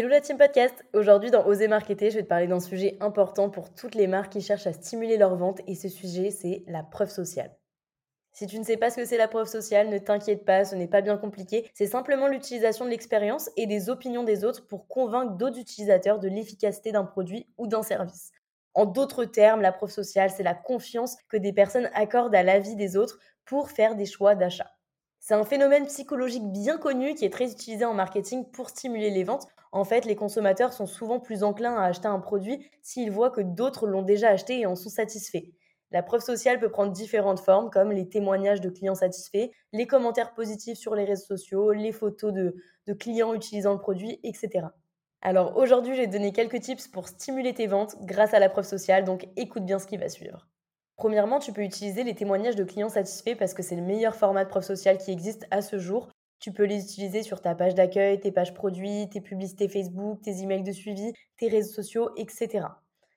Hello la team podcast Aujourd'hui dans Oser Marketer, je vais te parler d'un sujet important pour toutes les marques qui cherchent à stimuler leur vente et ce sujet c'est la preuve sociale. Si tu ne sais pas ce que c'est la preuve sociale, ne t'inquiète pas, ce n'est pas bien compliqué. C'est simplement l'utilisation de l'expérience et des opinions des autres pour convaincre d'autres utilisateurs de l'efficacité d'un produit ou d'un service. En d'autres termes, la preuve sociale, c'est la confiance que des personnes accordent à l'avis des autres pour faire des choix d'achat. C'est un phénomène psychologique bien connu qui est très utilisé en marketing pour stimuler les ventes. En fait, les consommateurs sont souvent plus enclins à acheter un produit s'ils voient que d'autres l'ont déjà acheté et en sont satisfaits. La preuve sociale peut prendre différentes formes comme les témoignages de clients satisfaits, les commentaires positifs sur les réseaux sociaux, les photos de, clients utilisant le produit, etc. Alors aujourd'hui, j'ai donné quelques tips pour stimuler tes ventes grâce à la preuve sociale, donc écoute bien ce qui va suivre. Premièrement, tu peux utiliser les témoignages de clients satisfaits parce que c'est le meilleur format de preuve sociale qui existe à ce jour. Tu peux les utiliser sur ta page d'accueil, tes pages produits, tes publicités Facebook, tes emails de suivi, tes réseaux sociaux, etc.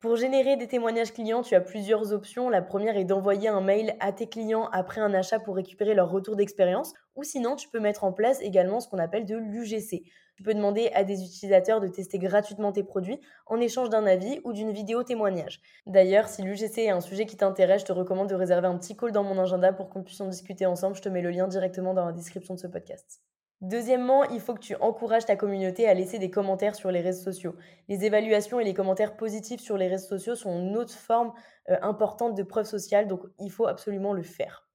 Pour générer des témoignages clients, tu as plusieurs options. La première est d'envoyer un mail à tes clients après un achat pour récupérer leur retour d'expérience. Ou sinon, tu peux mettre en place également ce qu'on appelle de l'UGC. Tu peux demander à des utilisateurs de tester gratuitement tes produits en échange d'un avis ou d'une vidéo témoignage. D'ailleurs, si l'UGC est un sujet qui t'intéresse, je te recommande de réserver un petit call dans mon agenda pour qu'on puisse en discuter ensemble. Je te mets le lien directement dans la description de ce podcast. Deuxièmement, il faut que tu encourages ta communauté à laisser des commentaires sur les réseaux sociaux. Les évaluations et les commentaires positifs sur les réseaux sociaux sont une autre forme euh, importante de preuve sociale, donc il faut absolument le faire.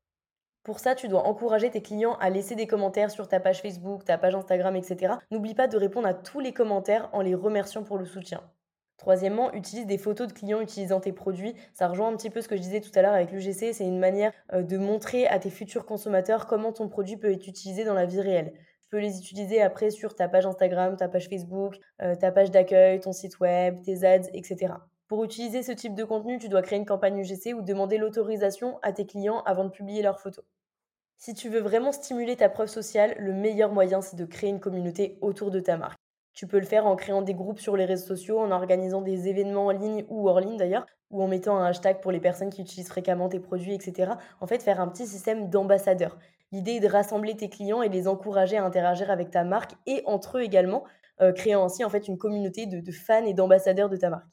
Pour ça, tu dois encourager tes clients à laisser des commentaires sur ta page Facebook, ta page Instagram, etc. N'oublie pas de répondre à tous les commentaires en les remerciant pour le soutien. Troisièmement, utilise des photos de clients utilisant tes produits. Ça rejoint un petit peu ce que je disais tout à l'heure avec l'UGC. C'est une manière euh, de montrer à tes futurs consommateurs comment ton produit peut être utilisé dans la vie réelle. Tu peux les utiliser après sur ta page Instagram, ta page Facebook, euh, ta page d'accueil, ton site web, tes ads, etc. Pour utiliser ce type de contenu, tu dois créer une campagne UGC ou demander l'autorisation à tes clients avant de publier leurs photos. Si tu veux vraiment stimuler ta preuve sociale, le meilleur moyen, c'est de créer une communauté autour de ta marque. Tu peux le faire en créant des groupes sur les réseaux sociaux, en organisant des événements en ligne ou hors ligne d'ailleurs, ou en mettant un hashtag pour les personnes qui utilisent fréquemment tes produits, etc. En fait, faire un petit système d'ambassadeurs. L'idée est de rassembler tes clients et les encourager à interagir avec ta marque et entre eux également, euh, créant ainsi en fait une communauté de fans et d'ambassadeurs de ta marque.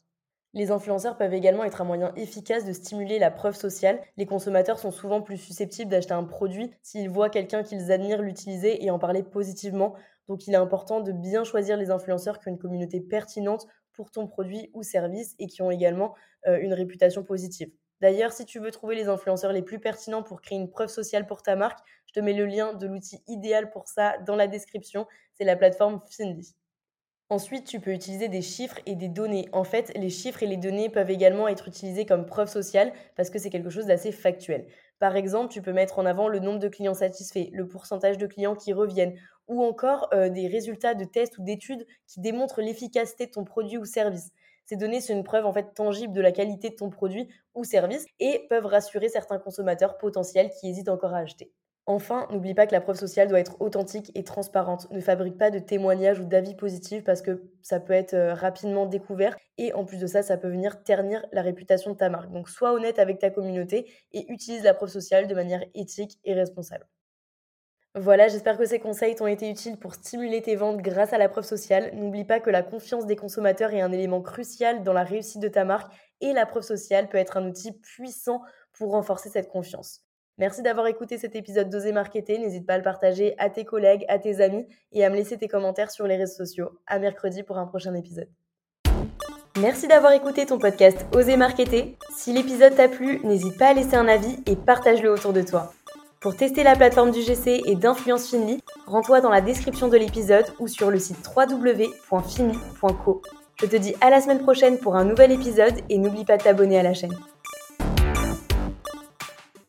Les influenceurs peuvent également être un moyen efficace de stimuler la preuve sociale. Les consommateurs sont souvent plus susceptibles d'acheter un produit s'ils voient quelqu'un qu'ils admirent l'utiliser et en parler positivement. Donc il est important de bien choisir les influenceurs qui ont une communauté pertinente pour ton produit ou service et qui ont également euh, une réputation positive. D'ailleurs, si tu veux trouver les influenceurs les plus pertinents pour créer une preuve sociale pour ta marque, je te mets le lien de l'outil idéal pour ça dans la description. C'est la plateforme Findy. Ensuite, tu peux utiliser des chiffres et des données. En fait, les chiffres et les données peuvent également être utilisés comme preuve sociale parce que c'est quelque chose d'assez factuel. Par exemple, tu peux mettre en avant le nombre de clients satisfaits, le pourcentage de clients qui reviennent, ou encore euh, des résultats de tests ou d'études qui démontrent l'efficacité de ton produit ou service. Ces données sont une preuve en fait tangible de la qualité de ton produit ou service et peuvent rassurer certains consommateurs potentiels qui hésitent encore à acheter. Enfin, n'oublie pas que la preuve sociale doit être authentique et transparente. Ne fabrique pas de témoignages ou d'avis positifs parce que ça peut être euh, rapidement découvert et en plus de ça, ça peut venir ternir la réputation de ta marque. Donc sois honnête avec ta communauté et utilise la preuve sociale de manière éthique et responsable. Voilà, j'espère que ces conseils t'ont été utiles pour stimuler tes ventes grâce à la preuve sociale. N'oublie pas que la confiance des consommateurs est un élément crucial dans la réussite de ta marque et la preuve sociale peut être un outil puissant pour renforcer cette confiance. Merci d'avoir écouté cet épisode d'Oser Marketer. N'hésite pas à le partager à tes collègues, à tes amis et à me laisser tes commentaires sur les réseaux sociaux. À mercredi pour un prochain épisode. Merci d'avoir écouté ton podcast Oser Marketer. Si l'épisode t'a plu, n'hésite pas à laisser un avis et partage-le autour de toi. Pour tester la plateforme du GC et d'Influence Finly, rends-toi dans la description de l'épisode ou sur le site www.finly.co. Je te dis à la semaine prochaine pour un nouvel épisode et n'oublie pas de t'abonner à la chaîne.